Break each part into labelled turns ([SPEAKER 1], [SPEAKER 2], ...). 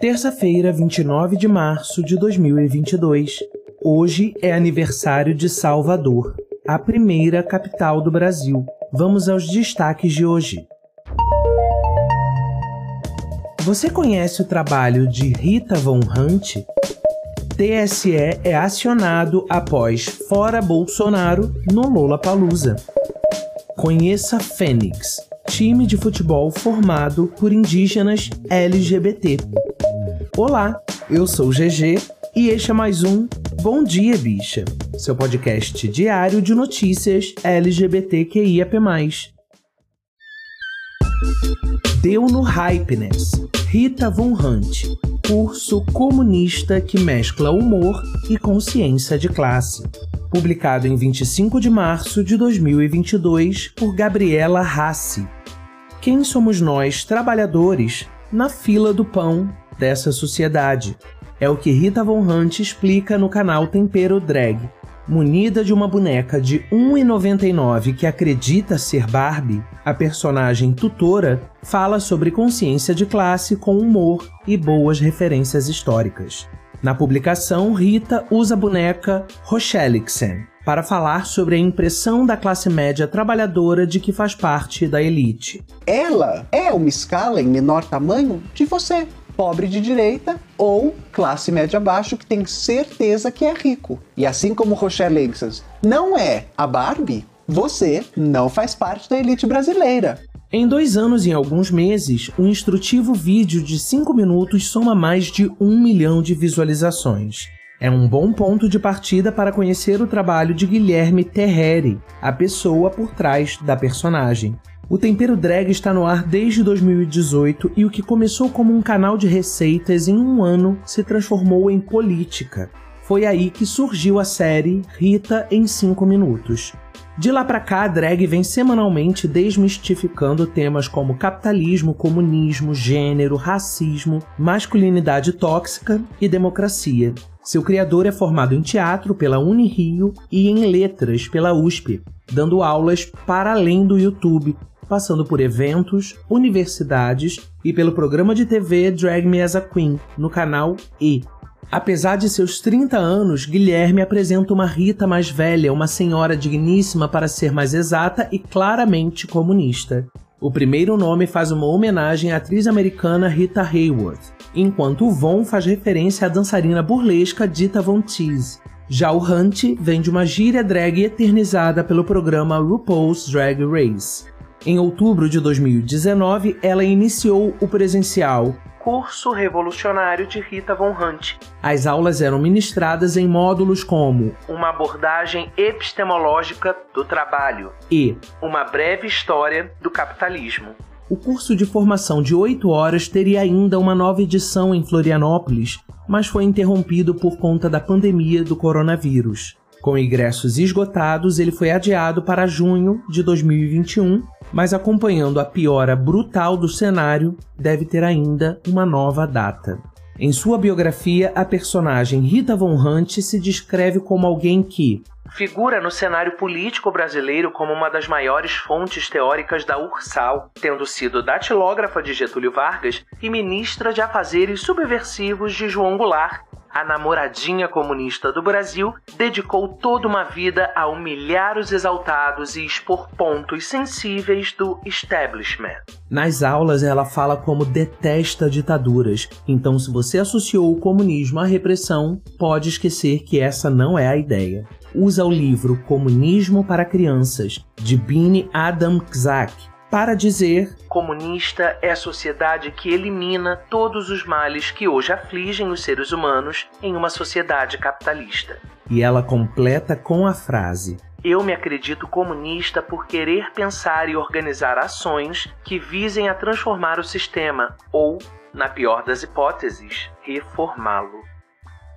[SPEAKER 1] Terça-feira, 29 de março de 2022. Hoje é aniversário de Salvador, a primeira capital do Brasil. Vamos aos destaques de hoje. Você conhece o trabalho de Rita Von Hunt? TSE é acionado após Fora Bolsonaro no Lollapalooza. Conheça Fênix, time de futebol formado por indígenas LGBT. Olá, eu sou o GG e este é mais um Bom Dia Bicha, seu podcast diário de notícias LGBTQIAP+. Deu no Hypeness. Rita Von Hunt, curso comunista que mescla humor e consciência de classe. Publicado em 25 de março de 2022 por Gabriela Rassi. Quem somos nós, trabalhadores, na fila do pão dessa sociedade? É o que Rita Von Hunt explica no canal Tempero Drag, Munida de uma boneca de 1,99 que acredita ser Barbie, a personagem tutora fala sobre consciência de classe com humor e boas referências históricas. Na publicação, Rita usa a boneca Rochelixen para falar sobre a impressão da classe média trabalhadora de que faz parte da elite.
[SPEAKER 2] Ela é uma escala em menor tamanho de você pobre de direita ou classe média baixo que tem certeza que é rico. E assim como Rochelle Lexus não é a Barbie, você não faz parte da elite brasileira.
[SPEAKER 1] Em dois anos e alguns meses, o instrutivo vídeo de 5 minutos soma mais de um milhão de visualizações. É um bom ponto de partida para conhecer o trabalho de Guilherme Terreri, a pessoa por trás da personagem. O Tempero Drag está no ar desde 2018 e o que começou como um canal de receitas em um ano se transformou em política. Foi aí que surgiu a série Rita em 5 minutos. De lá para cá, a drag vem semanalmente desmistificando temas como capitalismo, comunismo, gênero, racismo, masculinidade tóxica e democracia. Seu criador é formado em teatro pela Unirio e em letras pela USP, dando aulas para além do YouTube, passando por eventos, universidades e pelo programa de TV Drag Me as a Queen, no canal E. Apesar de seus 30 anos, Guilherme apresenta uma Rita mais velha, uma senhora digníssima para ser mais exata e claramente comunista. O primeiro nome faz uma homenagem à atriz americana Rita Hayworth, enquanto o Von faz referência à dançarina burlesca Dita Von Teese. Já o Hunt vem de uma gíria drag eternizada pelo programa RuPaul's Drag Race. Em outubro de 2019, ela iniciou o presencial Curso Revolucionário de Rita Von Hunt. As aulas eram ministradas em módulos como uma abordagem epistemológica do trabalho e uma breve história do capitalismo. O curso de formação de 8 horas teria ainda uma nova edição em Florianópolis, mas foi interrompido por conta da pandemia do coronavírus. Com ingressos esgotados, ele foi adiado para junho de 2021 mas acompanhando a piora brutal do cenário, deve ter ainda uma nova data. Em sua biografia, a personagem Rita Von Hunt se descreve como alguém que figura no cenário político brasileiro como uma das maiores fontes teóricas da Ursal, tendo sido datilógrafa de Getúlio Vargas e ministra de afazeres subversivos de João Goulart a namoradinha comunista do Brasil, dedicou toda uma vida a humilhar os exaltados e expor pontos sensíveis do establishment. Nas aulas, ela fala como detesta ditaduras, então, se você associou o comunismo à repressão, pode esquecer que essa não é a ideia. Usa o livro Comunismo para Crianças, de Bini Adam Kzak, para dizer: comunista é a sociedade que elimina todos os males que hoje afligem os seres humanos em uma sociedade capitalista. E ela completa com a frase: eu me acredito comunista por querer pensar e organizar ações que visem a transformar o sistema ou na pior das hipóteses, reformá-lo.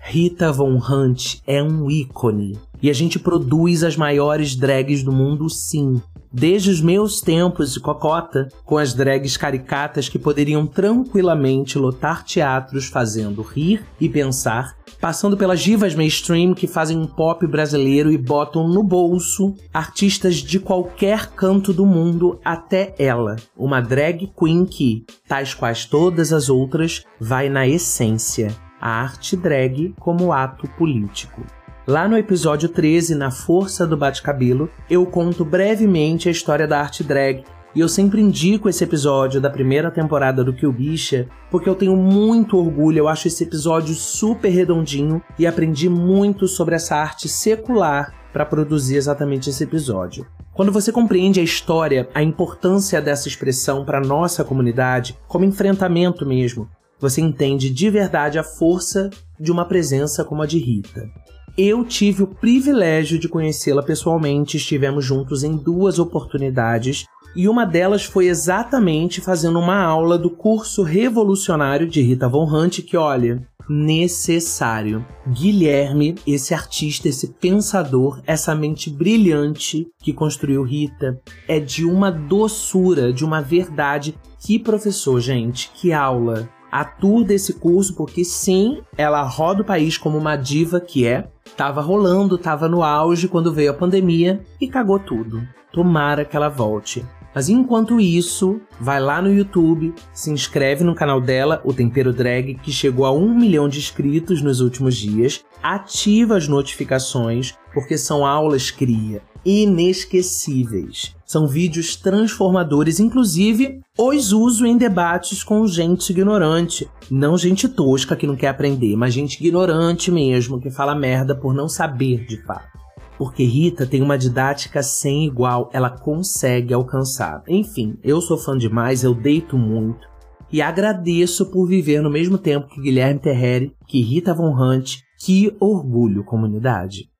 [SPEAKER 1] Rita Von Hunt é um ícone e a gente produz as maiores drags do mundo, sim. Desde os meus tempos de cocota, com as drags caricatas que poderiam tranquilamente lotar teatros fazendo rir e pensar, passando pelas divas mainstream que fazem um pop brasileiro e botam no bolso artistas de qualquer canto do mundo até ela, uma drag queen que, tais quais todas as outras, vai na essência, a arte drag como ato político. Lá no episódio 13, Na Força do Bate-Cabelo, eu conto brevemente a história da arte drag e eu sempre indico esse episódio da primeira temporada do Kill Bicha, porque eu tenho muito orgulho, eu acho esse episódio super redondinho e aprendi muito sobre essa arte secular para produzir exatamente esse episódio. Quando você compreende a história, a importância dessa expressão para nossa comunidade, como enfrentamento mesmo, você entende de verdade a força de uma presença como a de Rita. Eu tive o privilégio de conhecê-la pessoalmente, estivemos juntos em duas oportunidades e uma delas foi exatamente fazendo uma aula do curso revolucionário de Rita Von Hunt, que olha, necessário. Guilherme, esse artista, esse pensador, essa mente brilhante que construiu Rita, é de uma doçura, de uma verdade. Que professor, gente, que aula a tour desse curso, porque sim, ela roda o país como uma diva que é. Tava rolando, tava no auge quando veio a pandemia e cagou tudo. Tomara que ela volte. Mas enquanto isso, vai lá no YouTube, se inscreve no canal dela, o Tempero Drag, que chegou a um milhão de inscritos nos últimos dias, ativa as notificações, porque são aulas cria inesquecíveis. São vídeos transformadores, inclusive os uso em debates com gente ignorante. Não gente tosca que não quer aprender, mas gente ignorante mesmo, que fala merda por não saber de fato. Porque Rita tem uma didática sem igual, ela consegue alcançar. Enfim, eu sou fã demais, eu deito muito. E agradeço por viver no mesmo tempo que Guilherme Terreri, que Rita Von Hunt. Que orgulho, comunidade.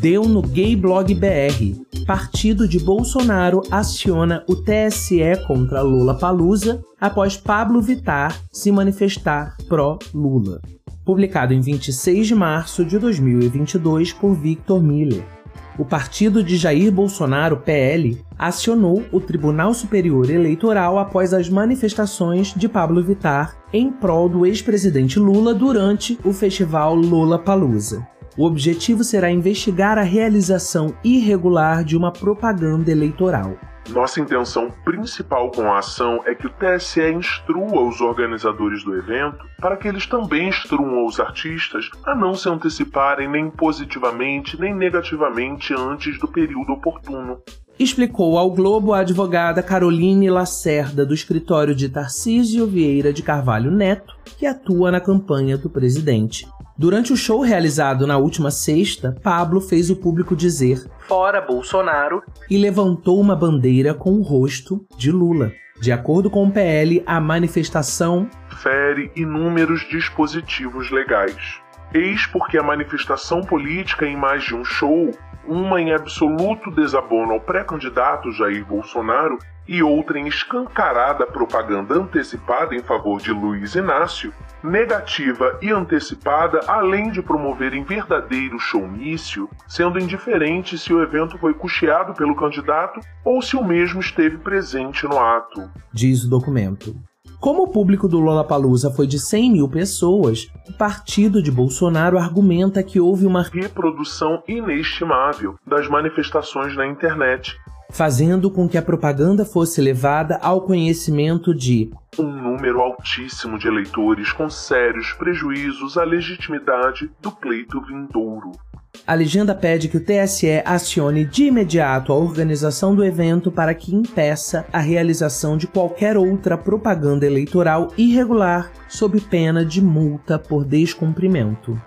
[SPEAKER 1] deu no Gay Blog BR. Partido de Bolsonaro aciona o TSE contra Lula Palusa após Pablo Vitar se manifestar pró-Lula. Publicado em 26 de março de 2022 por Victor Miller. O partido de Jair Bolsonaro, PL, acionou o Tribunal Superior Eleitoral após as manifestações de Pablo Vitar em prol do ex-presidente Lula durante o festival Lula Palusa. O objetivo será investigar a realização irregular de uma propaganda eleitoral.
[SPEAKER 3] Nossa intenção principal com a ação é que o TSE instrua os organizadores do evento para que eles também instruam os artistas a não se anteciparem nem positivamente nem negativamente antes do período oportuno.
[SPEAKER 1] Explicou ao Globo a advogada Caroline Lacerda, do escritório de Tarcísio Vieira de Carvalho Neto, que atua na campanha do presidente. Durante o show realizado na última sexta, Pablo fez o público dizer Fora Bolsonaro e levantou uma bandeira com o rosto de Lula. De acordo com o PL, a manifestação
[SPEAKER 3] fere inúmeros dispositivos legais. Eis porque a manifestação política em mais de um show, uma em absoluto desabono ao pré-candidato Jair Bolsonaro e outra em escancarada propaganda antecipada em favor de Luiz Inácio, negativa e antecipada, além de promoverem verdadeiro showmício, sendo indiferente se o evento foi custeado pelo candidato ou se o mesmo esteve presente no ato.
[SPEAKER 1] Diz o documento. Como o público do Lollapalooza foi de 100 mil pessoas, o partido de Bolsonaro argumenta que houve uma
[SPEAKER 3] reprodução inestimável das manifestações na internet,
[SPEAKER 1] fazendo com que a propaganda fosse levada ao conhecimento de
[SPEAKER 3] um número altíssimo de eleitores com sérios prejuízos à legitimidade do pleito vindouro.
[SPEAKER 1] A legenda pede que o TSE acione de imediato a organização do evento para que impeça a realização de qualquer outra propaganda eleitoral irregular sob pena de multa por descumprimento.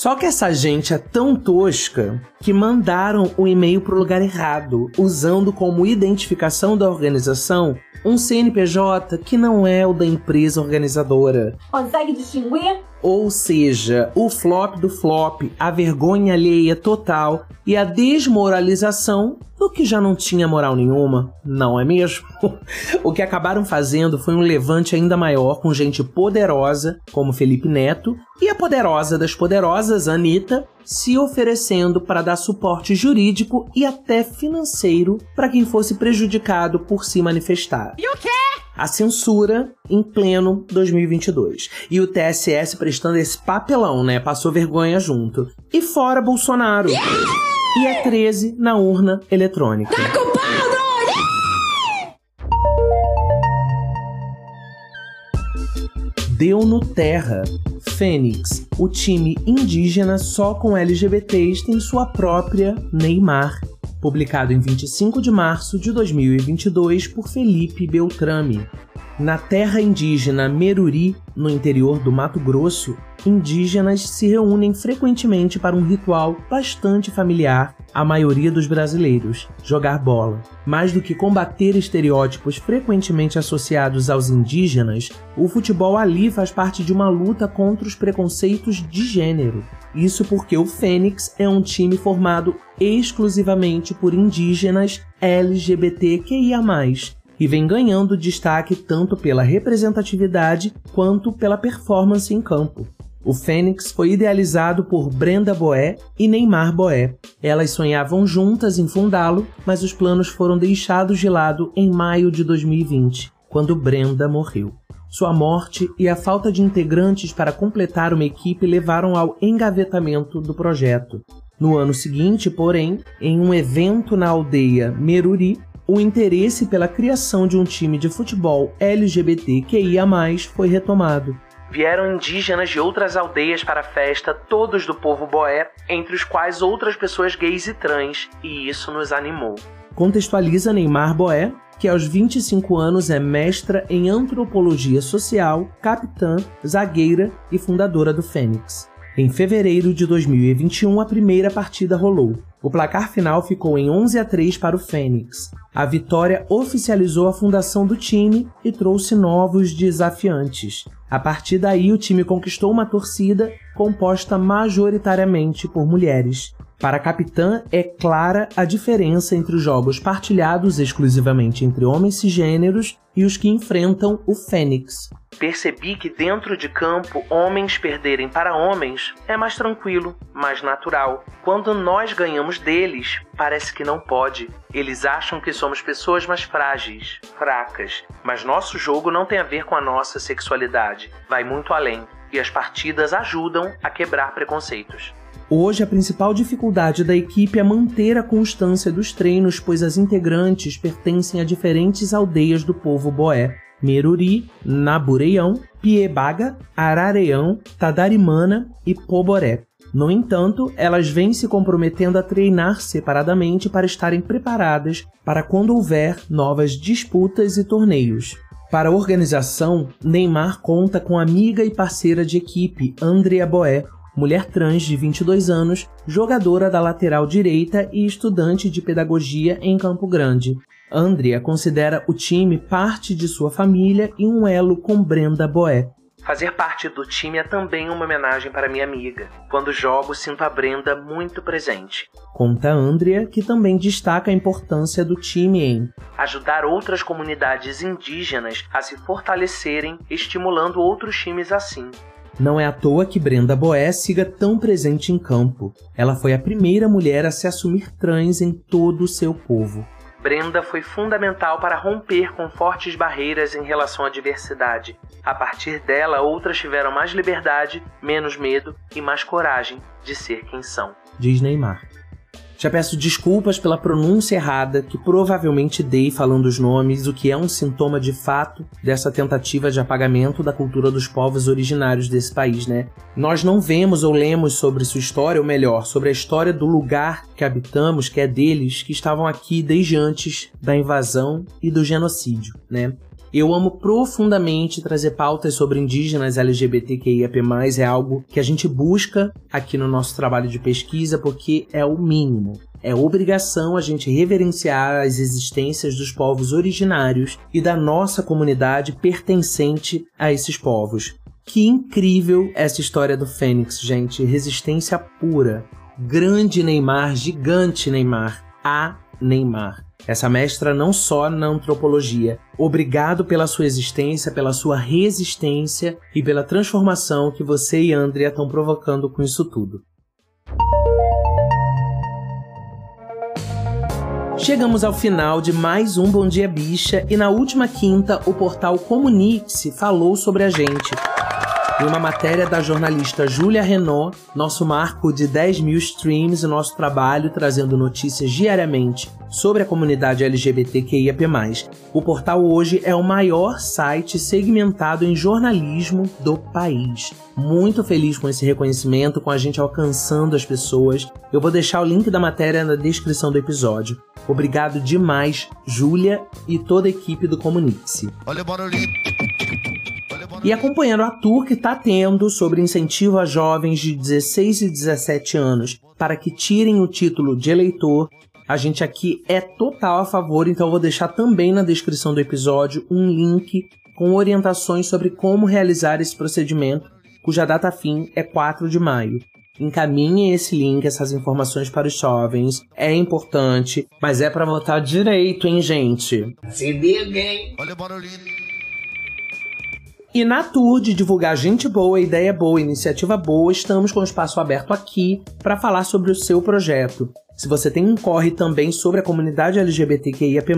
[SPEAKER 1] Só que essa gente é tão tosca que mandaram o e-mail para o lugar errado, usando como identificação da organização um CNPJ que não é o da empresa organizadora.
[SPEAKER 4] Consegue distinguir?
[SPEAKER 1] Ou seja, o flop do flop, a vergonha alheia total e a desmoralização do que já não tinha moral nenhuma, não é mesmo? o que acabaram fazendo foi um levante ainda maior com gente poderosa, como Felipe Neto, e a poderosa das poderosas, Anitta, se oferecendo para dar suporte jurídico e até financeiro para quem fosse prejudicado por se manifestar.
[SPEAKER 4] E o quê?
[SPEAKER 1] A censura em pleno 2022. E o TSS prestando esse papelão, né? Passou vergonha junto. E fora Bolsonaro. Yeah! E é 13 na urna eletrônica.
[SPEAKER 4] Tá com
[SPEAKER 1] Deu no Terra. Fênix, o time indígena só com LGBTs tem sua própria Neymar publicado em 25 de março de 2022 por Felipe Beltrame. Na terra indígena Meruri, no interior do Mato Grosso, indígenas se reúnem frequentemente para um ritual bastante familiar à maioria dos brasileiros: jogar bola. Mais do que combater estereótipos frequentemente associados aos indígenas, o futebol ali faz parte de uma luta contra os preconceitos de gênero. Isso porque o Fênix é um time formado exclusivamente por indígenas LGBTQIA, e vem ganhando destaque tanto pela representatividade quanto pela performance em campo. O Fênix foi idealizado por Brenda Boé e Neymar Boé. Elas sonhavam juntas em fundá-lo, mas os planos foram deixados de lado em maio de 2020, quando Brenda morreu. Sua morte e a falta de integrantes para completar uma equipe levaram ao engavetamento do projeto. No ano seguinte, porém, em um evento na aldeia Meruri, o interesse pela criação de um time de futebol LGBTQIA+, foi retomado. Vieram indígenas de outras aldeias para a festa, todos do povo boé, entre os quais outras pessoas gays e trans, e isso nos animou. Contextualiza Neymar Boé, que aos 25 anos é mestra em antropologia social, capitã, zagueira e fundadora do Fênix. Em fevereiro de 2021, a primeira partida rolou. O placar final ficou em 11 a 3 para o Fênix. A vitória oficializou a fundação do time e trouxe novos desafiantes. A partir daí, o time conquistou uma torcida composta majoritariamente por mulheres. Para capitã, é clara a diferença entre os jogos partilhados exclusivamente entre homens cisgêneros e os que enfrentam o Fênix. Percebi que dentro de campo, homens perderem para homens é mais tranquilo, mais natural. Quando nós ganhamos deles, parece que não pode. Eles acham que somos pessoas mais frágeis, fracas. Mas nosso jogo não tem a ver com a nossa sexualidade, vai muito além. E as partidas ajudam a quebrar preconceitos. Hoje, a principal dificuldade da equipe é manter a constância dos treinos, pois as integrantes pertencem a diferentes aldeias do povo boé. Meruri, Nabureião, Piebaga, Arareão, Tadarimana e Poboré. No entanto, elas vêm se comprometendo a treinar separadamente para estarem preparadas para quando houver novas disputas e torneios. Para a organização, Neymar conta com amiga e parceira de equipe, Andrea Boé, mulher trans de 22 anos, jogadora da lateral direita e estudante de pedagogia em Campo Grande. Andrea considera o time parte de sua família e um elo com Brenda Boé. Fazer parte do time é também uma homenagem para minha amiga. Quando jogo, sinto a Brenda muito presente. Conta Andrea, que também destaca a importância do time em ajudar outras comunidades indígenas a se fortalecerem, estimulando outros times assim. Não é à toa que Brenda Boé siga tão presente em campo. Ela foi a primeira mulher a se assumir trans em todo o seu povo. Brenda foi fundamental para romper com fortes barreiras em relação à diversidade. A partir dela, outras tiveram mais liberdade, menos medo e mais coragem de ser quem são. Diz Neymar. Já peço desculpas pela pronúncia errada que provavelmente dei falando os nomes, o que é um sintoma de fato dessa tentativa de apagamento da cultura dos povos originários desse país, né? Nós não vemos ou lemos sobre sua história, ou melhor, sobre a história do lugar que habitamos, que é deles, que estavam aqui desde antes da invasão e do genocídio, né? Eu amo profundamente trazer pautas sobre indígenas LGBTQIAP+, é algo que a gente busca aqui no nosso trabalho de pesquisa porque é o mínimo. É obrigação a gente reverenciar as existências dos povos originários e da nossa comunidade pertencente a esses povos. Que incrível essa história do Fênix, gente. Resistência pura. Grande Neymar, gigante Neymar. A Neymar. Essa mestra não só na antropologia. Obrigado pela sua existência, pela sua resistência e pela transformação que você e Andrea estão provocando com isso tudo. Chegamos ao final de mais um Bom Dia Bicha e na última quinta o portal Comunique-se falou sobre a gente. Em uma matéria da jornalista Júlia Renault, nosso marco de 10 mil streams e nosso trabalho trazendo notícias diariamente sobre a comunidade LGBTQIAP+. O portal hoje é o maior site segmentado em jornalismo do país. Muito feliz com esse reconhecimento, com a gente alcançando as pessoas. Eu vou deixar o link da matéria na descrição do episódio. Obrigado demais, Júlia e toda a equipe do Comunique-se. Olha o barulhinho. E acompanhando a tour que está tendo sobre incentivo a jovens de 16 e 17 anos para que tirem o título de eleitor, a gente aqui é total a favor, então eu vou deixar também na descrição do episódio um link com orientações sobre como realizar esse procedimento, cuja data fim é 4 de maio. Encaminhe esse link, essas informações para os jovens. É importante, mas é para votar direito, hein, gente? Se liga, hein? Olha o barulhinho. E na tour de divulgar gente boa, ideia boa, iniciativa boa, estamos com o espaço aberto aqui para falar sobre o seu projeto. Se você tem um corre também sobre a comunidade LGBTQIAP+,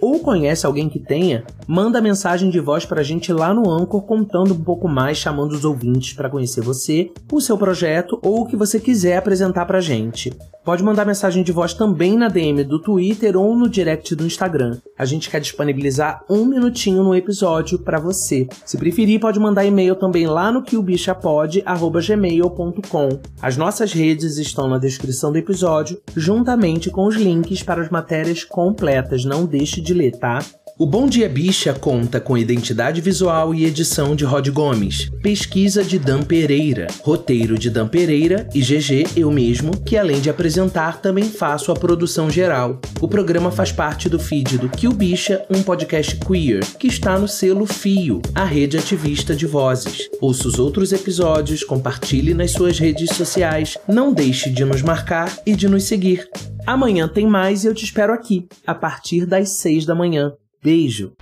[SPEAKER 1] ou conhece alguém que tenha, manda mensagem de voz pra gente lá no Anchor contando um pouco mais, chamando os ouvintes para conhecer você, o seu projeto ou o que você quiser apresentar pra gente. Pode mandar mensagem de voz também na DM do Twitter ou no direct do Instagram. A gente quer disponibilizar um minutinho no episódio para você. Se preferir, pode mandar e-mail também lá no quilbichapod@gmail.com. As nossas redes estão na descrição do episódio juntamente com os links para as matérias completas. Não deixe de ler, tá? O Bom Dia Bicha conta com identidade visual e edição de Rod Gomes, pesquisa de Dan Pereira, roteiro de Dan Pereira e GG, eu mesmo, que além de apresentar também faço a produção geral. O programa faz parte do feed do Kill Bicha, um podcast queer, que está no selo Fio, a rede ativista de vozes. Ouça os outros episódios, compartilhe nas suas redes sociais, não deixe de nos marcar e de nos seguir. Amanhã tem mais e eu te espero aqui, a partir das 6 da manhã. Beijo!